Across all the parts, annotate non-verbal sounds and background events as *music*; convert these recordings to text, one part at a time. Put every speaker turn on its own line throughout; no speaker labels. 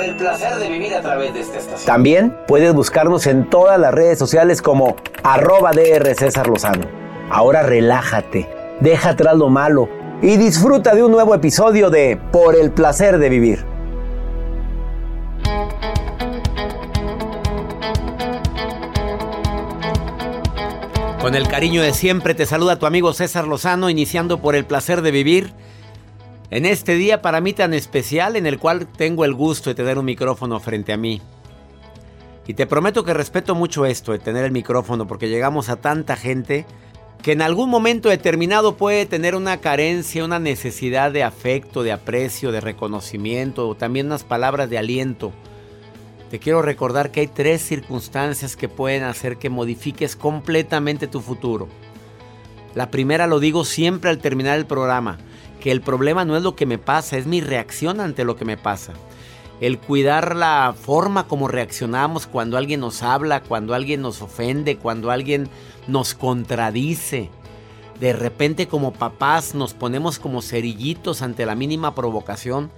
Por el placer de vivir a través de esta estación. También puedes buscarnos en todas las redes sociales como arroba DR César Lozano. Ahora relájate, deja atrás lo malo y disfruta de un nuevo episodio de Por el placer de vivir.
Con el cariño de siempre te saluda tu amigo César Lozano, iniciando por el placer de vivir. En este día para mí tan especial en el cual tengo el gusto de tener un micrófono frente a mí. Y te prometo que respeto mucho esto de tener el micrófono porque llegamos a tanta gente que en algún momento determinado puede tener una carencia, una necesidad de afecto, de aprecio, de reconocimiento o también unas palabras de aliento. Te quiero recordar que hay tres circunstancias que pueden hacer que modifiques completamente tu futuro. La primera lo digo siempre al terminar el programa, que el problema no es lo que me pasa, es mi reacción ante lo que me pasa. El cuidar la forma como reaccionamos cuando alguien nos habla, cuando alguien nos ofende, cuando alguien nos contradice. De repente como papás nos ponemos como cerillitos ante la mínima provocación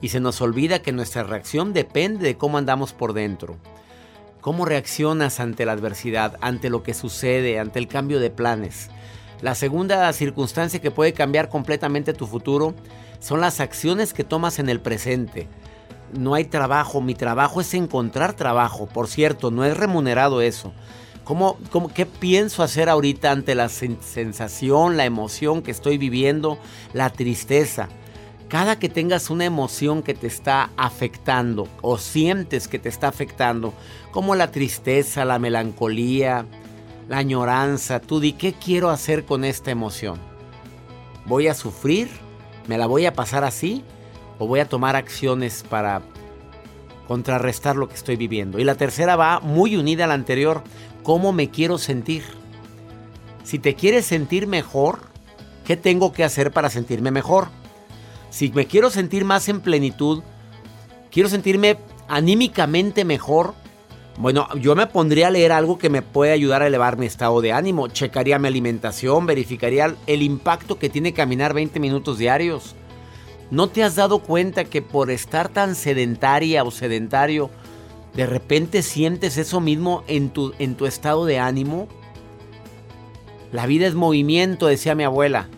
y se nos olvida que nuestra reacción depende de cómo andamos por dentro. ¿Cómo reaccionas ante la adversidad, ante lo que sucede, ante el cambio de planes? La segunda circunstancia que puede cambiar completamente tu futuro son las acciones que tomas en el presente. No hay trabajo, mi trabajo es encontrar trabajo. Por cierto, no es remunerado eso. ¿Cómo, cómo, ¿Qué pienso hacer ahorita ante la sen- sensación, la emoción que estoy viviendo, la tristeza? Cada que tengas una emoción que te está afectando o sientes que te está afectando, como la tristeza, la melancolía, la añoranza, tú di, ¿qué quiero hacer con esta emoción? ¿Voy a sufrir? ¿Me la voy a pasar así? ¿O voy a tomar acciones para contrarrestar lo que estoy viviendo? Y la tercera va muy unida a la anterior, ¿cómo me quiero sentir? Si te quieres sentir mejor, ¿qué tengo que hacer para sentirme mejor? Si me quiero sentir más en plenitud, quiero sentirme anímicamente mejor, bueno, yo me pondría a leer algo que me puede ayudar a elevar mi estado de ánimo, checaría mi alimentación, verificaría el impacto que tiene caminar 20 minutos diarios. ¿No te has dado cuenta que por estar tan sedentaria o sedentario, de repente sientes eso mismo en tu, en tu estado de ánimo? La vida es movimiento, decía mi abuela.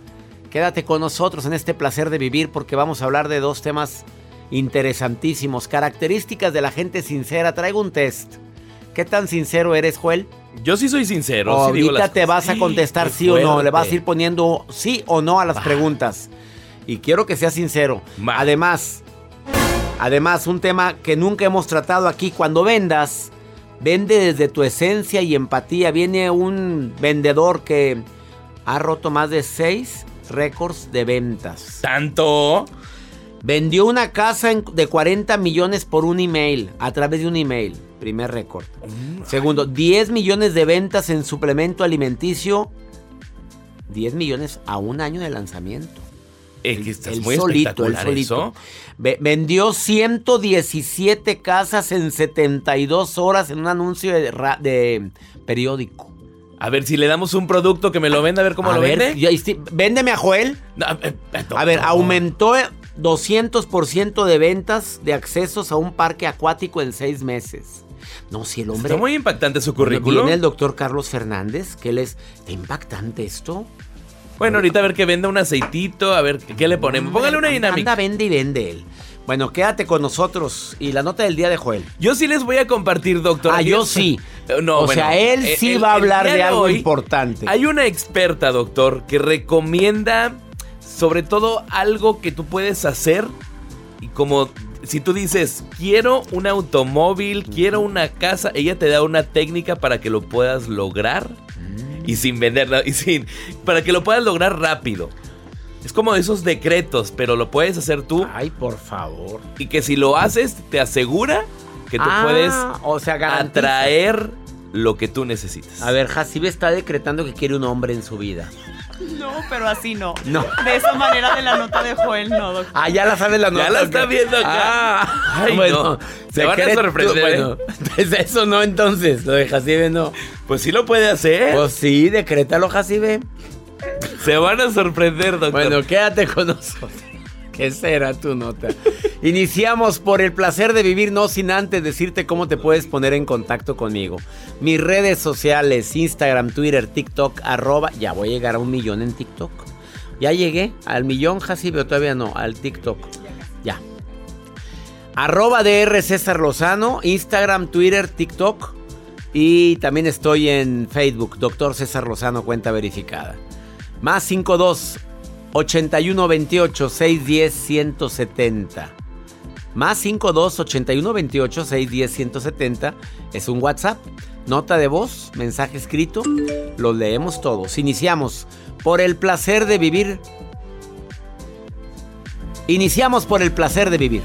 Quédate con nosotros en este placer de vivir porque vamos a hablar de dos temas interesantísimos. Características de la gente sincera. Traigo un test. ¿Qué tan sincero eres, Joel?
Yo sí soy sincero. sí
Ahorita
las
te vas a contestar sí o no. Le vas a ir poniendo sí o no a las preguntas. Y quiero que seas sincero. Además, además, un tema que nunca hemos tratado aquí. Cuando vendas, Vende desde tu esencia y empatía. Viene un vendedor que ha roto más de seis récords de ventas.
¿Tanto?
Vendió una casa de 40 millones por un email, a través de un email. Primer récord. Segundo, 10 millones de ventas en suplemento alimenticio. 10 millones a un año de lanzamiento.
Es que estás
Él
muy
solito,
eso.
Ve- vendió 117 casas en 72 horas en un anuncio de, periódico.
A ver, si le damos un producto que me lo venda, a ver cómo
a
lo
ver,
vende.
véndeme a Joel.
No, eh, eh,
A ver,
doctor.
aumentó 200% de ventas de accesos a un parque acuático en seis meses. No, si el hombre...
Está muy impactante su
Viene
currículum.
el doctor Carlos Fernández, que él es... ¿Está impactante esto?
Bueno, ahorita a ver que venda un aceitito, a ver qué le ponemos. Póngale una
Anda,
dinámica.
vende y vende él. Bueno, quédate con nosotros. Y la nota del día de Joel.
Yo sí les voy a compartir, doctor.
Ah, yo sí. *laughs* O sea, él
eh,
sí
el-
va a hablar de algo
hoy
importante.
Hay una experta, doctor, que recomienda sobre todo algo que tú puedes hacer y como si tú dices, quiero un automóvil, quiero una casa, ella te da una técnica para que lo puedas lograr
Mm.
y sin venderla *laughs* y sin para que lo puedas lograr rápido. Es como esos decretos, pero lo puedes hacer tú
Ay, por favor.
y que si lo haces te asegura que tú
Ah,
puedes
o sea, garantiza.
atraer lo que tú necesitas.
A ver, Jacibe está decretando que quiere un hombre en su vida.
No, pero así no.
No.
De esa manera de la nota de Joel, no, doctor.
Ah, ya la sabes la nota.
Ya la está viendo acá.
Ah,
Ay,
bueno.
no. Se van a sorprender,
Bueno, pues eso no entonces. Lo de Jacibe no.
Pues sí lo puede hacer.
Pues sí, decrétalo, Jacibe.
Se van a sorprender, doctor.
Bueno, quédate con nosotros. ¿Qué será tu nota? Iniciamos por el placer de vivir, no sin antes decirte cómo te puedes poner en contacto conmigo. Mis redes sociales, Instagram, Twitter, TikTok, arroba. Ya voy a llegar a un millón en TikTok. Ya llegué al millón, Jacibe, o todavía no, al TikTok. Ya. Arroba DR César Lozano, Instagram, Twitter, TikTok. Y también estoy en Facebook, Doctor César Lozano, cuenta verificada. Más 52 81 28 610 170. Más 52 81 28 610 170 es un WhatsApp. Nota de voz, mensaje escrito, los leemos todos. Iniciamos por el placer de vivir. Iniciamos por el placer de vivir.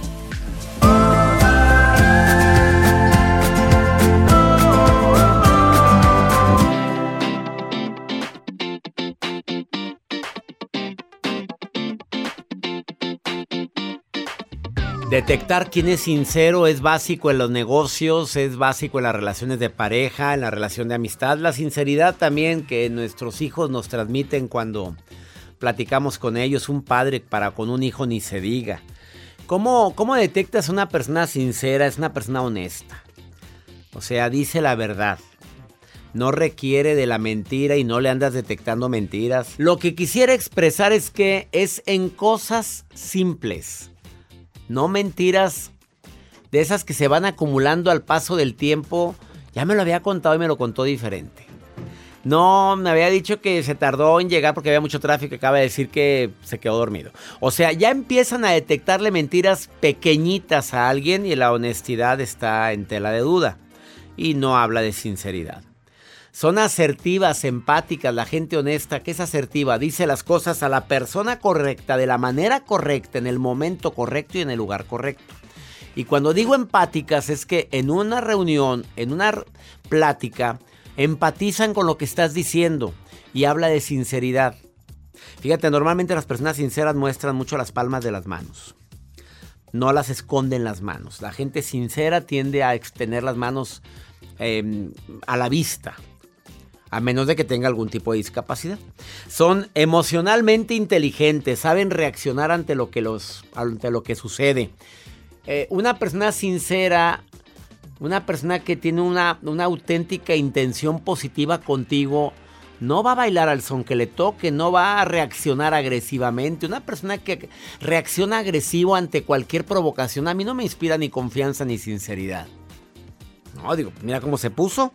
Detectar quién es sincero es básico en los negocios, es básico en las relaciones de pareja, en la relación de amistad. La sinceridad también que nuestros hijos nos transmiten cuando platicamos con ellos. Un padre para con un hijo ni se diga. ¿Cómo, cómo detectas una persona sincera? Es una persona honesta. O sea, dice la verdad. No requiere de la mentira y no le andas detectando mentiras. Lo que quisiera expresar es que es en cosas simples. No mentiras de esas que se van acumulando al paso del tiempo. Ya me lo había contado y me lo contó diferente. No, me había dicho que se tardó en llegar porque había mucho tráfico. Acaba de decir que se quedó dormido. O sea, ya empiezan a detectarle mentiras pequeñitas a alguien y la honestidad está en tela de duda. Y no habla de sinceridad. Son asertivas, empáticas, la gente honesta que es asertiva, dice las cosas a la persona correcta, de la manera correcta, en el momento correcto y en el lugar correcto. Y cuando digo empáticas es que en una reunión, en una plática, empatizan con lo que estás diciendo y habla de sinceridad. Fíjate, normalmente las personas sinceras muestran mucho las palmas de las manos. No las esconden las manos. La gente sincera tiende a ex- tener las manos eh, a la vista a menos de que tenga algún tipo de discapacidad. Son emocionalmente inteligentes, saben reaccionar ante lo que, los, ante lo que sucede. Eh, una persona sincera, una persona que tiene una, una auténtica intención positiva contigo, no va a bailar al son que le toque, no va a reaccionar agresivamente. Una persona que reacciona agresivo ante cualquier provocación, a mí no me inspira ni confianza ni sinceridad. No, digo, mira cómo se puso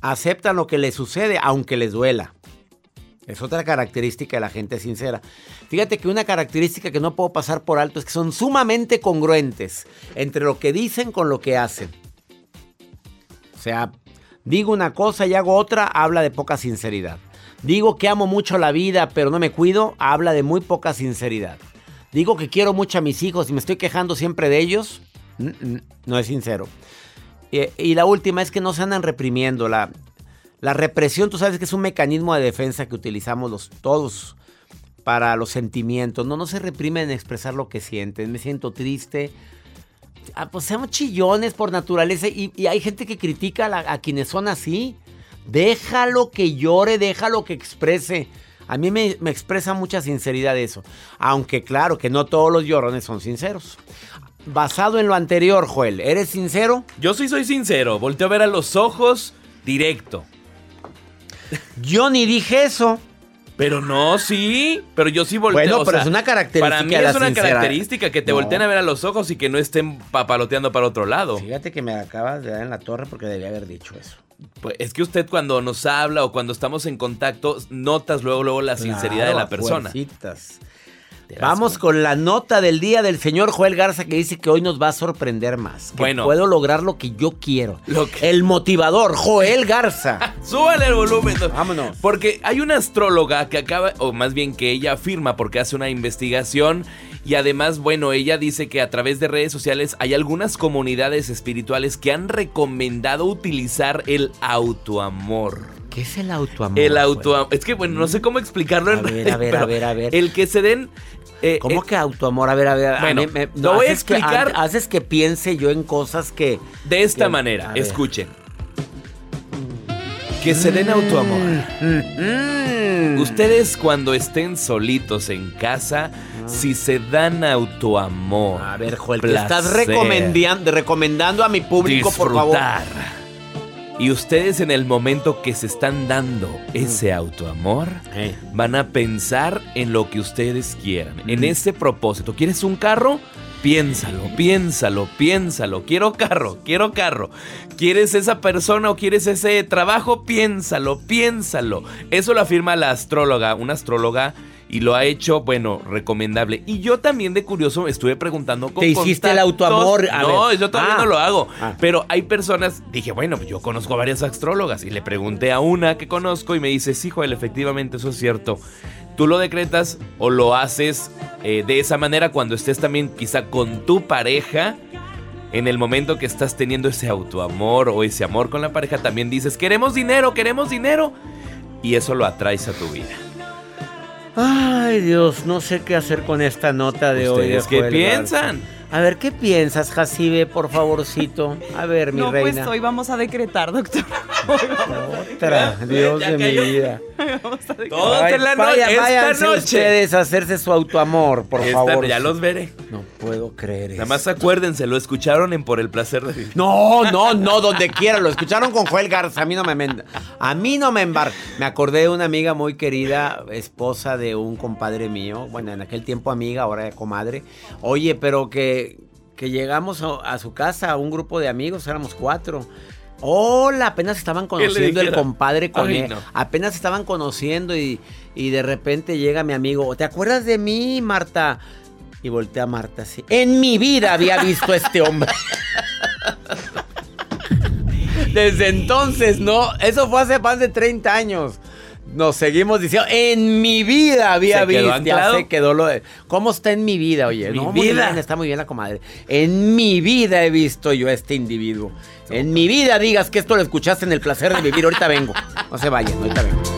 aceptan lo que les sucede, aunque les duela. Es otra característica de la gente sincera. Fíjate que una característica que no puedo pasar por alto es que son sumamente congruentes entre lo que dicen con lo que hacen. O sea, digo una cosa y hago otra, habla de poca sinceridad. Digo que amo mucho la vida, pero no me cuido, habla de muy poca sinceridad. Digo que quiero mucho a mis hijos y me estoy quejando siempre de ellos, mm, mm, no es sincero. Y, la última es que no se andan reprimiendo. La, la represión, tú sabes que es un mecanismo de defensa que utilizamos los, todos para los sentimientos. No, no se reprimen en expresar lo que sienten. Me siento triste. Ah, pues seamos chillones por naturaleza y, hay gente que critica a, a quienes son así. Déjalo que llore, déjalo que exprese. A mí me, me expresa mucha sinceridad eso. Aunque claro que no todos los llorones son sinceros. Basado en lo anterior, Joel, ¿eres sincero?
Yo sí soy sincero, volteo a ver a los ojos directo.
Yo ni dije eso.
Pero no, sí. Pero yo sí volteo.
Bueno,
o
pero
sea,
es una característica
Para mí es una
sincera-
característica que te
No.
volteen a ver a los ojos y que no estén papaloteando para otro lado.
Fíjate que me acabas de dar en la torre porque debía haber dicho eso.
Pues es que usted cuando nos habla o cuando estamos en contacto, notas luego, luego la sinceridad de la persona.
fuercitas. Vamos con la nota del día del señor Joel Garza que dice que hoy nos va a sorprender más. Que
Bueno.
puedo lograr lo que yo quiero.
Lo que-
El motivador, Joel Garza. *laughs*
Súbale el volumen. no.
Vámonos.
Porque hay una astróloga que acaba, o más bien que ella afirma porque hace una investigación y además, bueno, ella dice que a través de redes sociales hay algunas comunidades espirituales que han recomendado utilizar el autoamor.
¿Qué es el autoamor?
El
Joel?
autoamor. Es que, bueno, no sé cómo explicarlo.
A
en
ver, *laughs* a ver, a ver, a ver.
El que se den... eh,
¿Cómo
eh,
que autoamor? A ver, a ver. a
Bueno,
mí me-
lo voy a
que-
explicar.
haces que piense yo en cosas que...
De esta
que-
manera, escuchen. Que se den autoamor.
Mm.
Ustedes cuando estén solitos en casa, si se dan autoamor.
A ver, Joel, te estás
placer,
recomendiando, recomendando a mi público, por favor.
Y ustedes en el momento que se están dando ese autoamor,
Eh.
van a pensar en lo que ustedes quieran. En ese propósito. ¿Quieres un carro? Piénsalo, piénsalo, piénsalo. Quiero carro, quiero carro. ¿Quieres esa persona o quieres ese trabajo? Piénsalo, piénsalo. Eso lo afirma la astróloga, una astróloga. Y lo ha hecho, bueno, recomendable. Y yo también de curioso estuve preguntando con
Te hiciste el autoamor, a
No,
ver.
yo todavía
Ah.
no lo hago.
Ah.
Pero hay personas, dije, bueno, yo conozco a varias astrólogas y le pregunté a una que conozco y me dice, sí, Joel, efectivamente eso es cierto. Tú lo decretas o lo haces eh, de esa manera cuando estés también quizá con tu pareja. En el momento que estás teniendo ese autoamor o ese amor con la pareja, también dices, queremos dinero, queremos dinero. Y eso lo atraes a tu vida.
Ay, Dios, no sé qué hacer con esta nota de hoy. de
¿Ustedes qué piensan?
A ver, ¿qué piensas, Jacibe, por favorcito? A ver, mi
no,
reina.
pues hoy vamos a decretar, doctor. *laughs*
Otra, Dios de mi vida.
Vamos a
en la no-
vaya-
esta noche.
ustedes a hacerse su autoamor, por
Esta-
favor.
ya los veré.
No puedo creer
Nada
eso.
más acuérdense, lo escucharon en Por el Placer de Vivir.
No, no, no, donde quiera. Lo escucharon con Joel Garza. A mí no me men- A mí no me embar. Me acordé de una amiga muy querida, esposa de un compadre mío. Bueno, en aquel tiempo amiga, ahora comadre. Oye, pero que, que llegamos a, a su casa, a un grupo de amigos, éramos cuatro. Hola, apenas estaban conociendo el compadre con
Ay,
él.
no.
Apenas estaban conociendo y, y de repente llega mi amigo. ¿Te acuerdas de mí, Marta? Y voltea a Marta así. En mi vida había visto a este hombre. *laughs* Desde entonces, no. Eso fue hace más de 30 años. Nos seguimos diciendo, en mi vida había
¿Se quedó
visto. Ya se quedó lo de. ¿Cómo está en mi vida, oye?
Mi
no, muy bien, está muy bien la comadre. En mi vida he visto yo a este individuo. En mi vida digas que esto lo escuchaste en el placer de vivir. Ahorita vengo. No se vayan, ahorita vengo.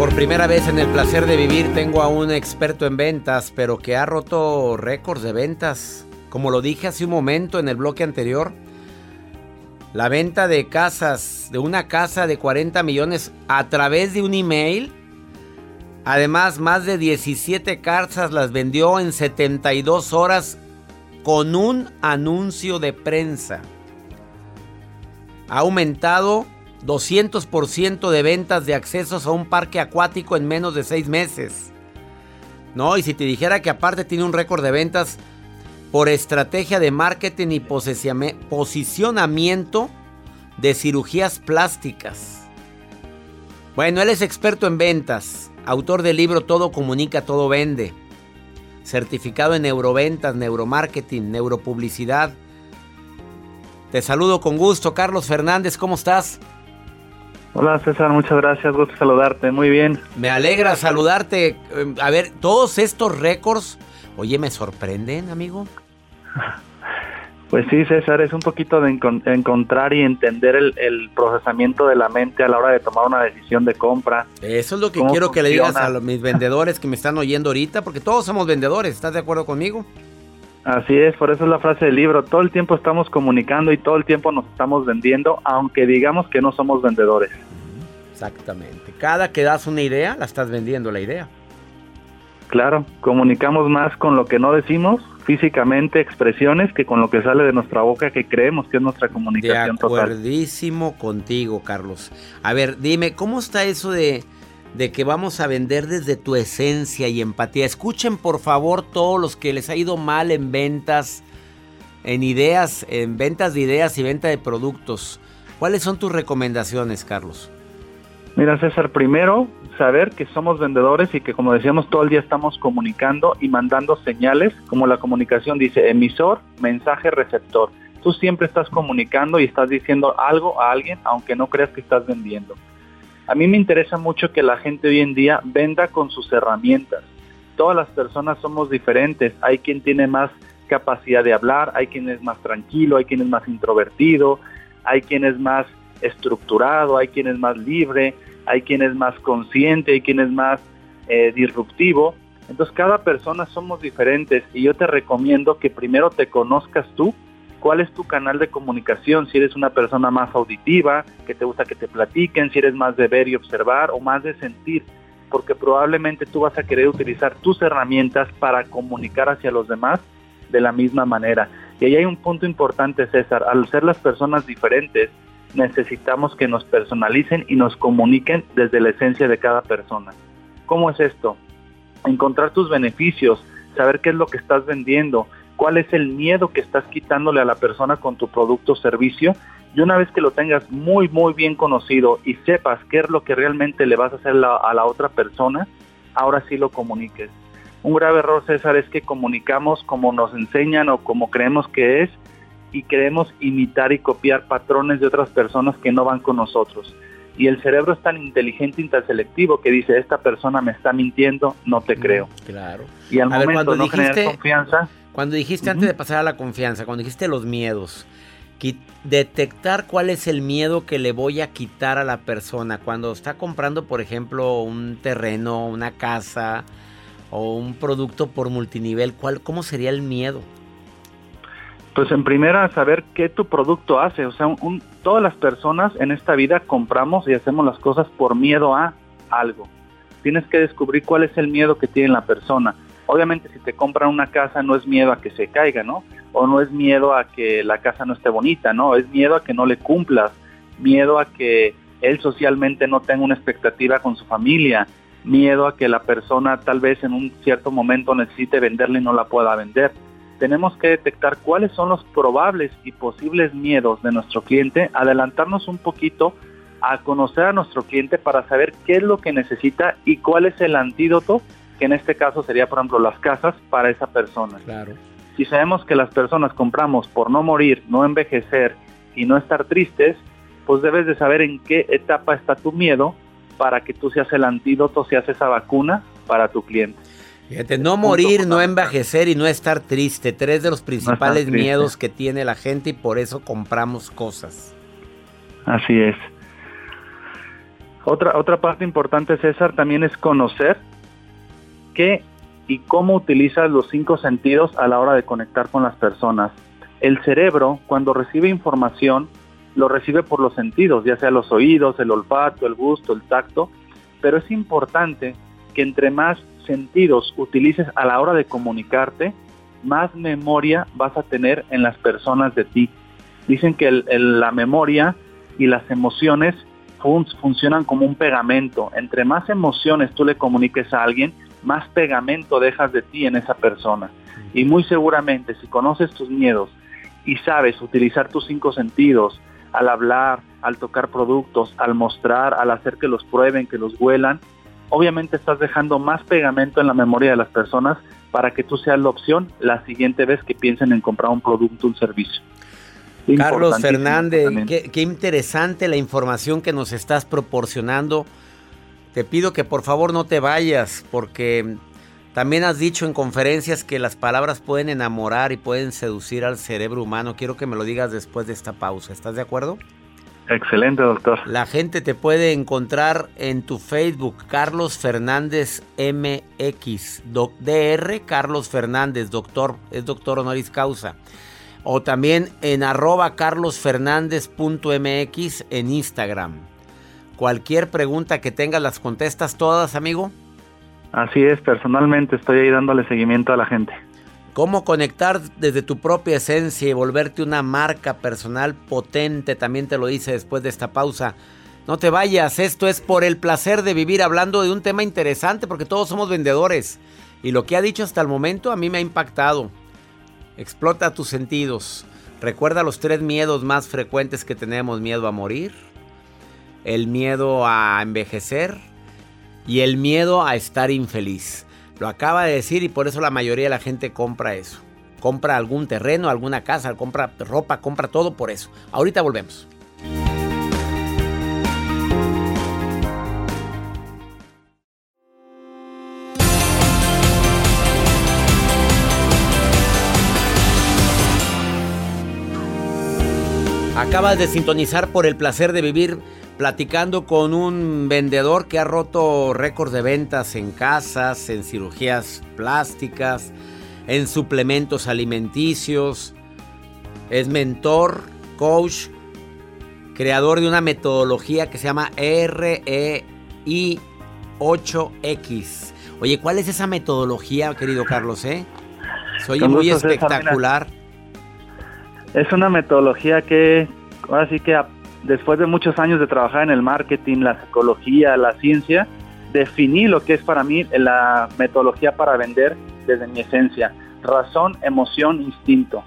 Por primera vez en el placer de vivir tengo a un experto en ventas, pero que ha roto récords de ventas. Como lo dije hace un momento en el bloque anterior, la venta de casas, de una casa de 40 millones a través de un email. Además, más de 17 casas las vendió en 72 horas con un anuncio de prensa. Ha aumentado 200% de ventas de accesos a un parque acuático en menos de 6 meses. No, y si te dijera que aparte tiene un récord de ventas por estrategia de marketing y posicionamiento de cirugías plásticas. Bueno, él es experto en ventas, autor del libro Todo comunica, todo vende, certificado en neuroventas, neuromarketing, neuropublicidad. Te saludo con gusto, Carlos Fernández, ¿cómo estás?
Hola César, muchas gracias, gusto saludarte, muy bien.
Me alegra saludarte. Eh, A ver, todos estos récords, oye, me sorprenden, amigo. *laughs*
Pues sí, César, es un poquito de encon- encontrar y entender el, el procesamiento de la mente a la hora de tomar una decisión de compra.
Eso es lo que
¿Cómo
quiero que le digas a los- mis vendedores que me están oyendo ahorita, porque todos somos vendedores, ¿estás de acuerdo conmigo?
Así es, por eso es la frase del libro, todo el tiempo estamos comunicando y todo el tiempo nos estamos vendiendo, aunque digamos que no somos vendedores.
Exactamente. Cada que das una idea, la estás vendiendo la idea.
Claro, comunicamos más con lo que no decimos, físicamente, expresiones, que con lo que sale de nuestra boca, que creemos que es nuestra
De
comunicación total.
acuerdísimo contigo, Carlos. A ver, dime, ¿cómo está eso de, de que vamos a vender desde tu esencia y empatía? Escuchen, por favor, todos los que les ha ido mal en ventas, en ideas, en ventas de ideas y venta de productos. ¿Cuáles son tus recomendaciones, Carlos?
Mira, César, primero saber que somos vendedores y que como decíamos todo el día estamos comunicando y mandando señales, como la comunicación dice emisor, mensaje, receptor. Tú siempre estás comunicando y estás diciendo algo a alguien aunque no creas que estás vendiendo. A mí me interesa mucho que la gente hoy en día venda con sus herramientas. Todas las personas somos diferentes. Hay quien tiene más capacidad de hablar, hay quien es más tranquilo, hay quien es más introvertido, hay quien es más estructurado, hay quien es más libre, hay quien es más consciente, hay quien es más eh, disruptivo. Entonces cada persona somos diferentes y yo te recomiendo que primero te conozcas tú, cuál es tu canal de comunicación, si eres una persona más auditiva, que te gusta que te platiquen, si eres más de ver y observar o más de sentir, porque probablemente tú vas a querer utilizar tus herramientas para comunicar hacia los demás de la misma manera. Y ahí hay un punto importante, César, al ser las personas diferentes, necesitamos que nos personalicen y nos comuniquen desde la esencia de cada persona. ¿Cómo es esto? Encontrar tus beneficios, saber qué es lo que estás vendiendo, cuál es el miedo que estás quitándole a la persona con tu producto o servicio. Y una vez que lo tengas muy, muy bien conocido y sepas qué es lo que realmente le vas a hacer a la otra persona, ahora sí lo comuniques. Un grave error, César, es que comunicamos como nos enseñan o como creemos que es y queremos imitar y copiar patrones de otras personas que no van con nosotros. Y el cerebro es tan inteligente y tan selectivo que dice, esta persona me está mintiendo, no te creo.
Claro.
Y al
A ver,
momento
cuando
no generar
dijiste-
confianza,
Cuando dijiste antes de pasar a la confianza, cuando dijiste los miedos, detectar cuál es el miedo que le voy a quitar a la persona cuando está comprando, por ejemplo, un terreno, una casa o un producto por multinivel, ¿cuál, ¿cómo sería el miedo?
Pues en primera, saber qué tu producto hace. O sea, un- todas las personas en esta vida compramos y hacemos las cosas por miedo a algo. Tienes que descubrir cuál es el miedo que tiene la persona. Obviamente, si te compran una casa, no es miedo a que se caiga, ¿no? O no es miedo a que la casa no esté bonita, ¿no? Es miedo a que no le cumplas, miedo a que él socialmente no tenga una expectativa con su familia, miedo a que la persona tal vez en un cierto momento necesite venderle y no la pueda vender. Tenemos que detectar cuáles son los probables y posibles miedos de nuestro cliente, adelantarnos un poquito a conocer a nuestro cliente para saber qué es lo que necesita y cuál es el antídoto, que en este caso sería, por ejemplo, las casas para esa persona.
Claro.
Si sabemos que las personas compramos por no morir, no envejecer y no estar tristes, pues debes de saber en qué etapa está tu miedo para que tú seas el antídoto, seas esa vacuna para tu cliente.
Fíjate, no morir, no envejecer y no estar triste. Tres de los principales miedos que tiene la gente y por eso compramos cosas.
Así es. Otra, otra parte importante, César, también es conocer qué y cómo utilizas los cinco sentidos a la hora de conectar con las personas. El cerebro, cuando recibe información, lo recibe por los sentidos, ya sea los oídos, el olfato, el gusto, el tacto, pero es importante que entre más sentidos utilices a la hora de comunicarte, más memoria vas a tener en las personas de ti. Dicen que la memoria y las emociones fun- funcionan como un pegamento. Entre más emociones tú le comuniques a alguien, más pegamento dejas de ti en esa persona. Y muy seguramente si conoces tus miedos y sabes utilizar tus cinco sentidos al hablar, al tocar productos, al mostrar, al hacer que los prueben, que los huelan, obviamente estás dejando más pegamento en la memoria de las personas para que tú seas la opción la siguiente vez que piensen en comprar un producto un servicio.
Carlos Fernández, qué, qué interesante la información que nos estás proporcionando. Te pido que por favor no te vayas porque también has dicho en conferencias que las palabras pueden enamorar y pueden seducir al cerebro humano. Quiero que me lo digas después de esta pausa. ¿Estás de acuerdo?
Excelente, doctor.
La gente te puede encontrar en tu Facebook, Carlos Fernández MX, doc- DR Carlos Fernández, doctor, es doctor honoris causa. O también en arroba carlosfernández.mx en Instagram. Cualquier pregunta que tengas las contestas todas, amigo.
Así es, personalmente estoy ahí dándole seguimiento a la gente.
Cómo conectar desde tu propia esencia y volverte una marca personal potente, también te lo hice después de esta pausa. No te vayas, esto es por el placer de vivir hablando de un tema interesante porque todos somos vendedores. Y lo que ha dicho hasta el momento a mí me ha impactado. Explota tus sentidos. Recuerda los tres miedos más frecuentes que tenemos. Miedo a morir, el miedo a envejecer y el miedo a estar infeliz. Lo acaba de decir y por eso la mayoría de la gente compra eso. Compra algún terreno, alguna casa, compra ropa, compra todo por eso. Ahorita volvemos. Acabas de sintonizar por el placer de vivir platicando con un vendedor que ha roto récords de ventas en casas, en cirugías plásticas, en suplementos alimenticios. Es mentor, coach, creador de una metodología que se llama REI 8X. Oye, ¿cuál es esa metodología, querido Carlos? Eh? Soy muy
César,
espectacular.
Es una metodología que, ahora sí que después de muchos años de trabajar en el marketing, la psicología, la ciencia, definí lo que es para mí la metodología para vender desde mi esencia. Razón, emoción, instinto.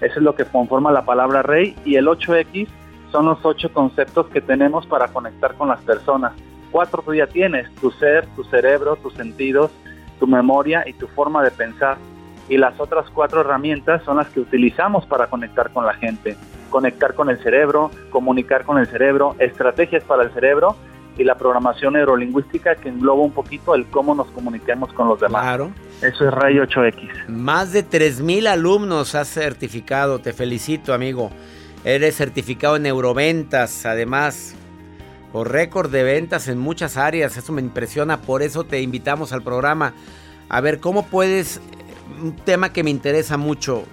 Eso es lo que conforma la palabra rey y el 8X son los ocho conceptos que tenemos para conectar con las personas. Cuatro tú ya tienes, tu ser, tu cerebro, tus sentidos, tu memoria y tu forma de pensar y las otras cuatro herramientas son las que utilizamos para conectar con la gente. Conectar con el cerebro, comunicar con el cerebro, estrategias para el cerebro y la programación neurolingüística que engloba un poquito el cómo nos comunicamos con los demás.
Claro.
Eso es Ray 8X.
Más de 3.000 alumnos has certificado. Te felicito, amigo. Eres certificado en neuroventas, además, por récord de ventas en muchas áreas. Eso me impresiona. Por eso te invitamos al programa. A ver, ¿cómo puedes... Un tema que me interesa mucho.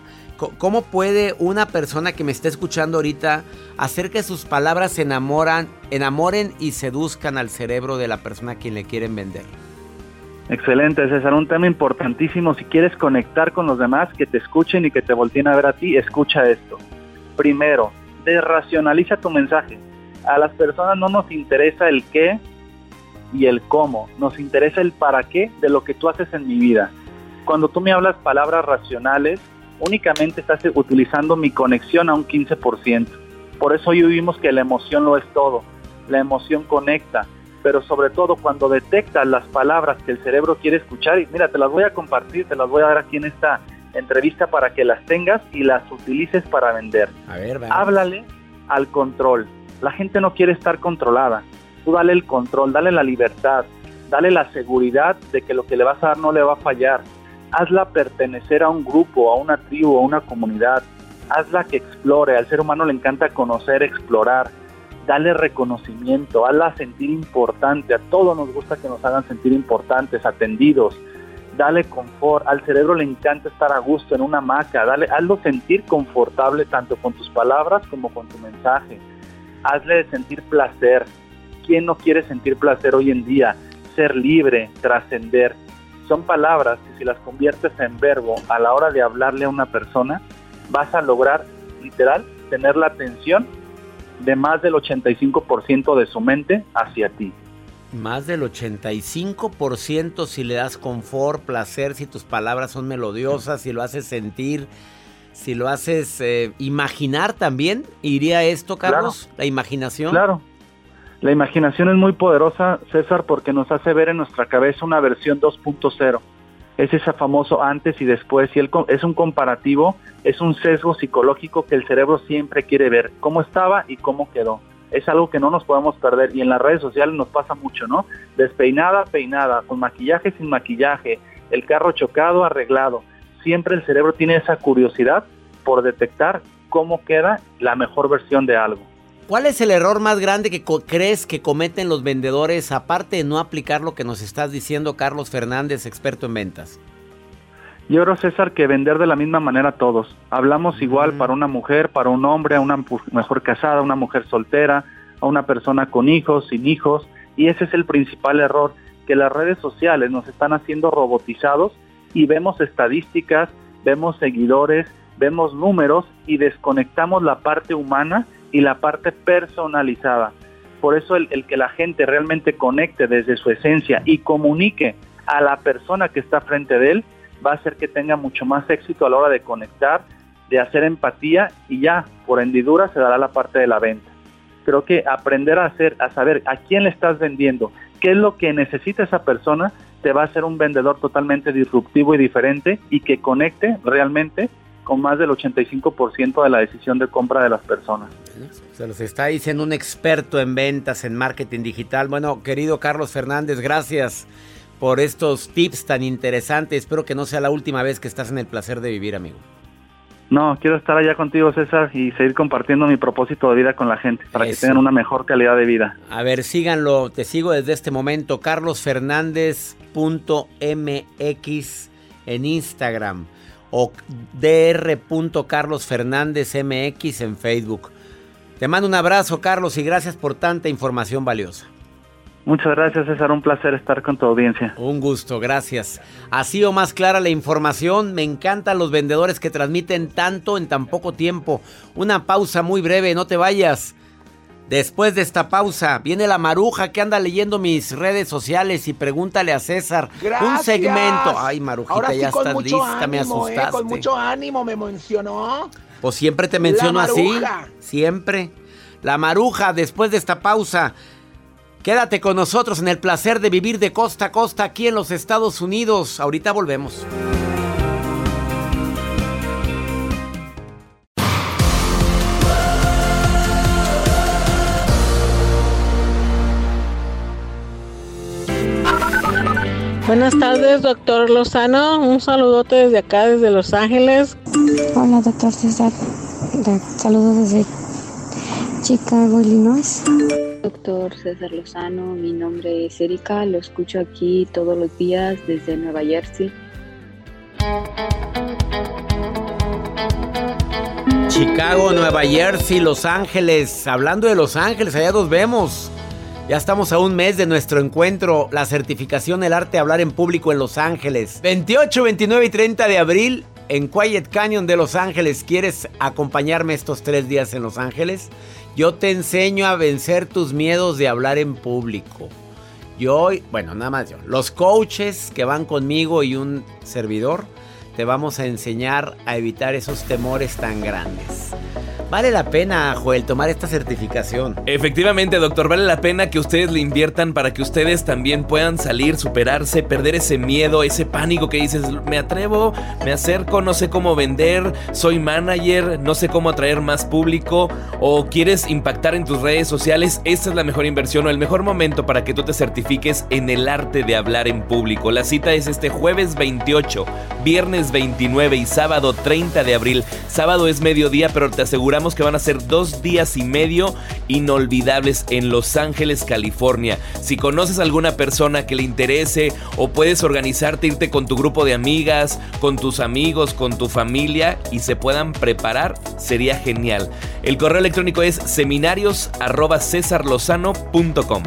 ¿Cómo puede una persona que me está escuchando ahorita hacer que sus palabras se enamoran, enamoren y seduzcan al cerebro de la persona a quien le quieren vender?
Excelente, César. Un tema importantísimo. Si quieres conectar con los demás, que te escuchen y que te volteen a ver a ti, escucha esto. Primero, desracionaliza tu mensaje. A las personas no nos interesa el qué, y el cómo. Nos interesa el para qué de lo que tú haces en mi vida. Cuando tú me hablas palabras racionales, únicamente estás utilizando mi conexión a un 15%. Por eso hoy vimos que la emoción lo es todo. La emoción conecta, pero sobre todo cuando detectas las palabras que el cerebro quiere escuchar, y mira, te las voy a compartir, te las voy a dar aquí en esta entrevista para que las tengas y las utilices para vender.
A ver,
Háblale al control. La gente no quiere estar controlada. Tú dale el control, dale la libertad, dale la seguridad de que lo que le vas a dar no le va a fallar. Hazla pertenecer a un grupo, a una tribu, a una comunidad. Hazla que explore. Al ser humano le encanta conocer, explorar. Dale reconocimiento, hazla sentir importante. A todos nos gusta que nos hagan sentir importantes, atendidos dale confort, al cerebro le encanta estar a gusto en una hamaca, dale, hazlo sentir confortable tanto con tus palabras como con tu mensaje, hazle sentir placer. ¿Quién no quiere sentir placer hoy en día? Ser libre, trascender. Son palabras que si las conviertes en verbo a la hora de hablarle a una persona, vas a lograr literal tener la atención de más del 85% de su mente hacia ti.
Más del 85% si le das confort, placer, si tus palabras son melodiosas, si lo haces sentir, si lo haces eh, imaginar también. ¿Iría esto, Carlos? ¿La imaginación?
Claro. La imaginación es muy poderosa, César, porque nos hace ver en nuestra cabeza una versión 2.0. Es ese famoso antes y después, y es un comparativo, es un sesgo psicológico que el cerebro siempre quiere ver, cómo estaba y cómo quedó es algo que no nos podemos perder y en las redes sociales nos pasa mucho, ¿no? Despeinada, peinada, con maquillaje, sin maquillaje, el carro chocado, arreglado. Siempre el cerebro tiene esa curiosidad por detectar cómo queda la mejor versión de algo.
¿Cuál es el error más grande que crees que cometen los vendedores aparte de no aplicar lo que nos estás diciendo Carlos Fernández, experto en ventas?
Yo creo, César, que vender de la misma manera todos. Hablamos igual para una mujer, para un hombre, a una mujer casada, a una mujer soltera, a una persona con hijos, sin hijos. Y ese es el principal error, que las redes sociales nos están haciendo robotizados y vemos estadísticas, vemos seguidores, vemos números y desconectamos la parte humana y la parte personalizada. Por eso el, el, que la gente realmente conecte desde su esencia y comunique a la persona que está frente de él va a hacer que tenga mucho más éxito a la hora de conectar, de hacer empatía y ya por hendidura se dará la parte de la venta. Creo que aprender a hacer, a saber a quién le estás vendiendo, qué es lo que necesita esa persona, te va a hacer un vendedor totalmente disruptivo y diferente y que conecte realmente con más del 85% de la decisión de compra de las personas.
Se los está diciendo un experto en ventas, en marketing digital. Bueno, querido Carlos Fernández, gracias por estos tips tan interesantes. Espero que no sea la última vez que estás en el placer de vivir, amigo.
No, quiero estar allá contigo, César, y seguir compartiendo mi propósito de vida con la gente para que tengan una mejor calidad de vida.
A ver, síganlo, te sigo desde este momento, carlosfernández.mx en Instagram o dr.carlosfernándezmx en Facebook. Te mando un abrazo, Carlos, y gracias por tanta información valiosa.
Muchas gracias, César. Un placer estar con tu audiencia.
Un gusto, gracias. Así o más clara la información. Me encantan los vendedores que transmiten tanto en tan poco tiempo. Una pausa muy breve, no te vayas. Después de esta pausa, viene la maruja que anda leyendo mis redes sociales y pregúntale a César. Un segmento. Ay, marujita, ya estás lista, me ¿eh? asustaste.
con mucho ánimo me mencionó.
Pues siempre te menciono así. Siempre. La maruja, después de esta pausa. Quédate con nosotros en el placer de vivir de costa a costa aquí en los Estados Unidos. Ahorita volvemos.
Buenas tardes, doctor Lozano. Un saludote desde acá, desde Los Ángeles.
Hola, doctor César. Saludos desde Chicago, Illinois.
Doctor César Lozano, mi nombre es Erika, lo escucho aquí todos los días desde Nueva Jersey.
Chicago, Nueva Jersey, Los Ángeles. Hablando de Los Ángeles, allá nos vemos. Ya estamos a un mes de nuestro encuentro, la certificación El Arte de Hablar en Público en Los Ángeles. 28, 29 y 30 de abril en Quiet Canyon de Los Ángeles. ¿Quieres acompañarme estos tres días en Los Ángeles? Yo te enseño a vencer tus miedos de hablar en público. Yo, bueno, nada más yo. Los coaches que van conmigo y un servidor, te vamos a enseñar a evitar esos temores tan grandes. Vale la pena, Joel, tomar esta certificación.
Efectivamente, doctor, vale la pena que ustedes le inviertan para que ustedes también puedan salir, superarse, perder ese miedo, ese pánico que dices, me atrevo, me acerco, no sé cómo vender, soy manager, no sé cómo atraer más público o quieres impactar en tus redes sociales, esta es la mejor inversión o el mejor momento para que tú te certifiques en el arte de hablar en público. La cita es este jueves 28, viernes 29 y sábado 30 de abril. Sábado es mediodía, pero te aseguramos que van a ser dos días y medio inolvidables en Los Ángeles, California. Si conoces a alguna persona que le interese o puedes organizarte, irte con tu grupo de amigas, con tus amigos, con tu familia y se puedan preparar, sería genial. El correo electrónico es seminarios.cesarlozano.com.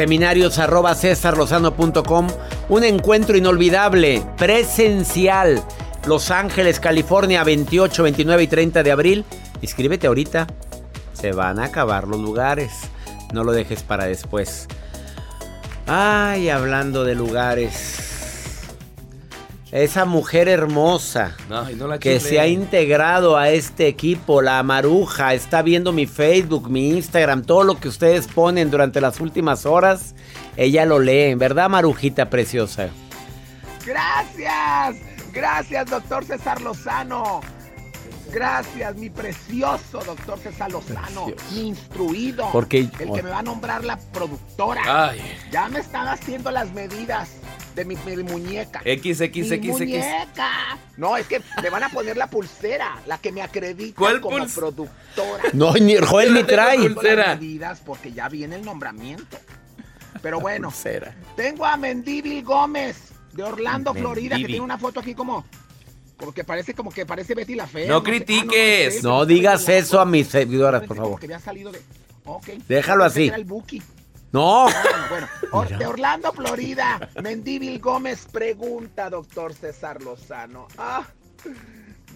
Seminarios arroba cesarlozano.com. Un encuentro inolvidable, presencial. Los Ángeles, California, 28, 29 y 30 de abril. Inscríbete ahorita. Se van a acabar los lugares. No lo dejes para después. Ay, hablando de lugares. Esa mujer hermosa
no la
que se ha integrado a este equipo, la Maruja, está viendo mi Facebook, mi Instagram, todo lo que ustedes ponen durante las últimas horas. Ella lo lee, ¿verdad, Marujita preciosa?
Gracias, gracias, doctor César Lozano. Gracias, mi precioso doctor César Lozano, mi instruido,
Porque-
el que me va a nombrar la productora.
Ay.
Ya me están haciendo las medidas de mi, mi muñeca.
X, X,
Mi
X, X.
muñeca. No, es que me van a poner la pulsera, la que me acredita
¿Cuál
como
puls-
productora.
No, ni Joel ni trae.
Las medidas porque ya viene el nombramiento. Pero bueno,
Pulsera.
tengo a Mendívil Gómez de Orlando, Florida, que tiene una foto aquí como. Como que parece como que parece Betty la Fea.
No
sé. Ah,
critiques.
es
No
eso,
digas
parece
eso a mis seguidoras, por favor.
que había salido de. Ok.
Déjalo así.
Era el Buki.
No.
Bueno, *laughs* de Orlando, Florida, Mendívil Gómez pregunta, doctor César Lozano. Ah,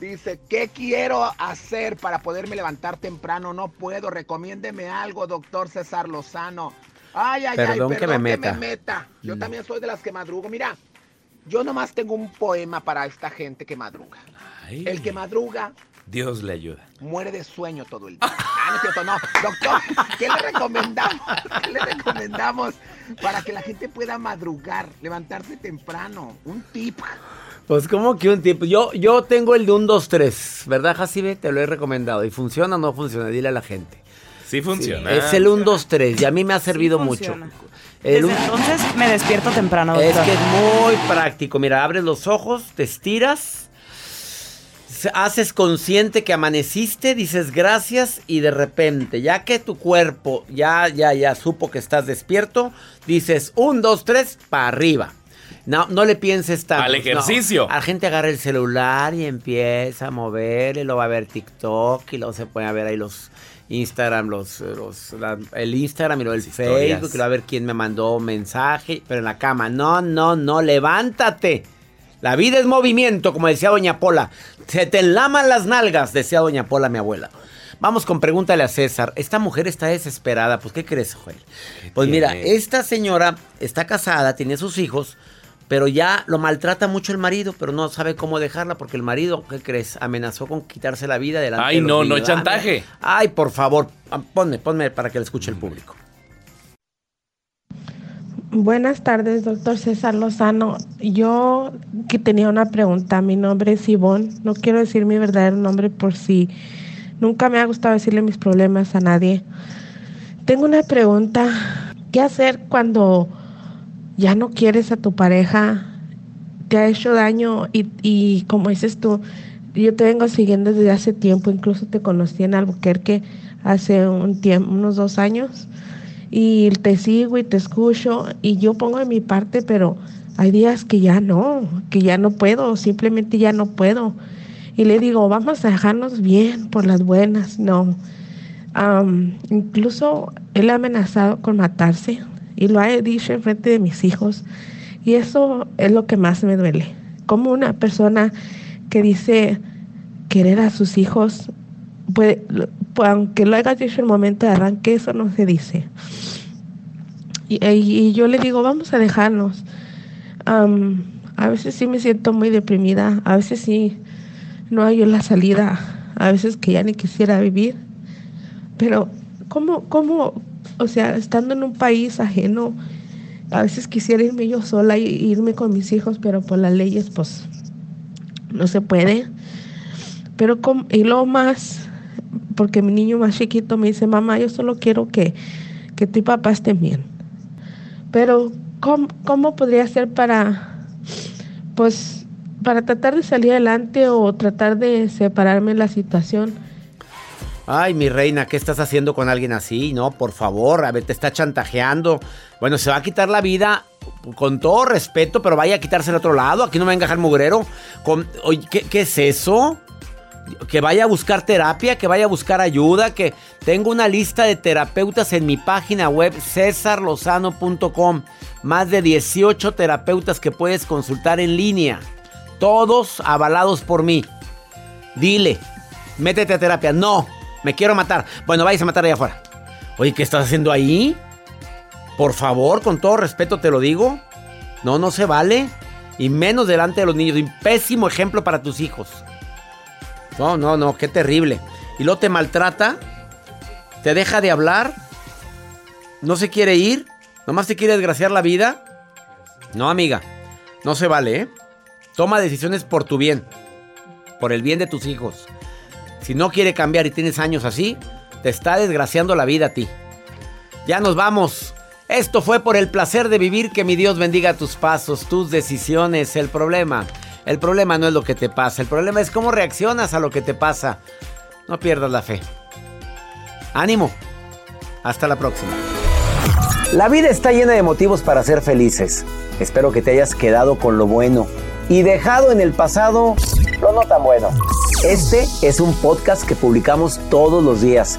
dice, ¿qué quiero hacer para poderme levantar temprano? No puedo, recomiéndeme algo, doctor César Lozano. Ay, ay,
Perdón
ay,
que me meta.
meta. Yo
Mm.
también soy de las que madrugo. Mira, yo nomás tengo un poema para esta gente que madruga. El que madruga
Dios le ayuda.
muere de sueño todo el día. *laughs* Ah, no es cierto, no. Doctor, ¿qué le recomendamos? ¿Qué le recomendamos para que la gente pueda madrugar, levantarse temprano? Un tip.
Pues como que un tipo. Yo, yo tengo el de un 2, 3, ¿verdad, Jacibe? Te lo he recomendado. ¿Y funciona o no funciona? Dile a la gente.
Sí funciona.
Es el 1, 2, 3 y a mí me ha servido mucho. El
Desde
un-
entonces me despierto temprano,
Es
doctor.
que es muy práctico. Mira, abres los ojos, te estiras, haces consciente que amaneciste, dices gracias y de repente, ya que tu cuerpo ya, ya, ya supo que estás despierto, dices un, dos, tres, para arriba. No, no le pienses tanto.
Al
No.
ejercicio.
La gente agarra el celular y empieza a mover, y luego va a ver TikTok y luego se puede ver ahí los Instagram, los, los- la- el Instagram y luego el
historias.
Facebook, y luego a ver quién me mandó mensaje, pero en la cama. No, no, no, levántate. La vida es movimiento, como decía Doña Pola. Se te enlaman las nalgas, decía Doña Pola, mi abuela. Vamos con pregúntale a César. Esta mujer está desesperada. Pues, ¿qué crees, Joel? Pues mira, esta señora está casada, tiene sus hijos, pero ya lo maltrata mucho el marido, pero no sabe cómo dejarla porque el marido, ¿qué crees? Amenazó con quitarse la vida delante
Ay,
de los
no, no es chantaje.
Ay, por favor, ah, ponme, ponme para que lo escuche el público.
Buenas tardes, doctor César Lozano. Yo que tenía una pregunta. Mi nombre es Ivonne. No quiero decir mi verdadero nombre por si nunca me ha gustado decirle mis problemas a nadie. Tengo una pregunta. ¿Qué hacer cuando ya no quieres a tu pareja? Te ha hecho daño y, y como dices tú, yo te vengo siguiendo desde hace tiempo. Incluso te conocí en Albuquerque hace un tiempo, unos dos años y te sigo y te escucho y yo pongo de mi parte, pero hay días que ya no, que ya no puedo, simplemente ya no puedo. Y le digo, vamos a dejarnos bien por las buenas, no. Am, incluso él ha amenazado con matarse y lo ha dicho en frente de mis hijos y eso es lo que más me duele. Como una persona que dice querer a sus hijos, puede, pues, aunque lo hayas dicho el momento de arranque, eso no se dice. y, y yo le digo, vamos a dejarnos. Am, a veces sí me siento muy deprimida, a veces sí no hay la salida, a veces que ya ni quisiera vivir. Pero, ¿cómo, cómo, o sea, estando en un país ajeno, a veces quisiera irme yo sola y irme con mis hijos, pero por las leyes, pues, no se puede. Pero, y lo más, porque mi niño más chiquito me dice, mamá, yo solo quiero que, que tu papá esté bien. Pero, ¿cómo, cómo podría ser para, pues, para tratar de salir adelante o tratar de separarme de la situación?
Ay, mi reina, ¿qué estás haciendo con alguien así? No, por favor, a ver, te está chantajeando. Bueno, se va a quitar la vida con todo respeto, pero vaya a quitarse al otro lado. Aquí no me va a encajar mugrero. Con, oye, ¿qué, ¿qué, es eso? Que vaya a buscar terapia, que vaya a buscar ayuda, que tengo una lista de terapeutas en mi página web cesarlozano.com. Más de 18 terapeutas que puedes consultar en línea. Todos avalados por mí. Dile, métete a terapia. No, me quiero matar. Bueno, vais a matar allá afuera. Oye, ¿qué estás haciendo ahí? Por favor, con todo respeto te lo digo. No, no se vale. Y menos delante de los niños. Un pésimo ejemplo para tus hijos. No, no, no, qué terrible. Y luego te maltrata. Te deja de hablar. No se quiere ir. Nomás te quiere desgraciar la vida. No, amiga. No se vale, ¿eh? Toma decisiones por tu bien. Por el bien de tus hijos. Si no quiere cambiar y tienes años así, te está desgraciando la vida a ti. Ya nos vamos. Esto fue por el placer de vivir. Que mi Dios bendiga tus pasos, tus decisiones. El problema, el problema no es lo que te pasa. El problema es cómo reaccionas a lo que te pasa. No pierdas la fe. Ánimo. Hasta la próxima.
La vida está llena de motivos para ser felices. Espero que te hayas quedado con lo bueno y dejado en el pasado lo no tan bueno. Este es un podcast que publicamos todos los días,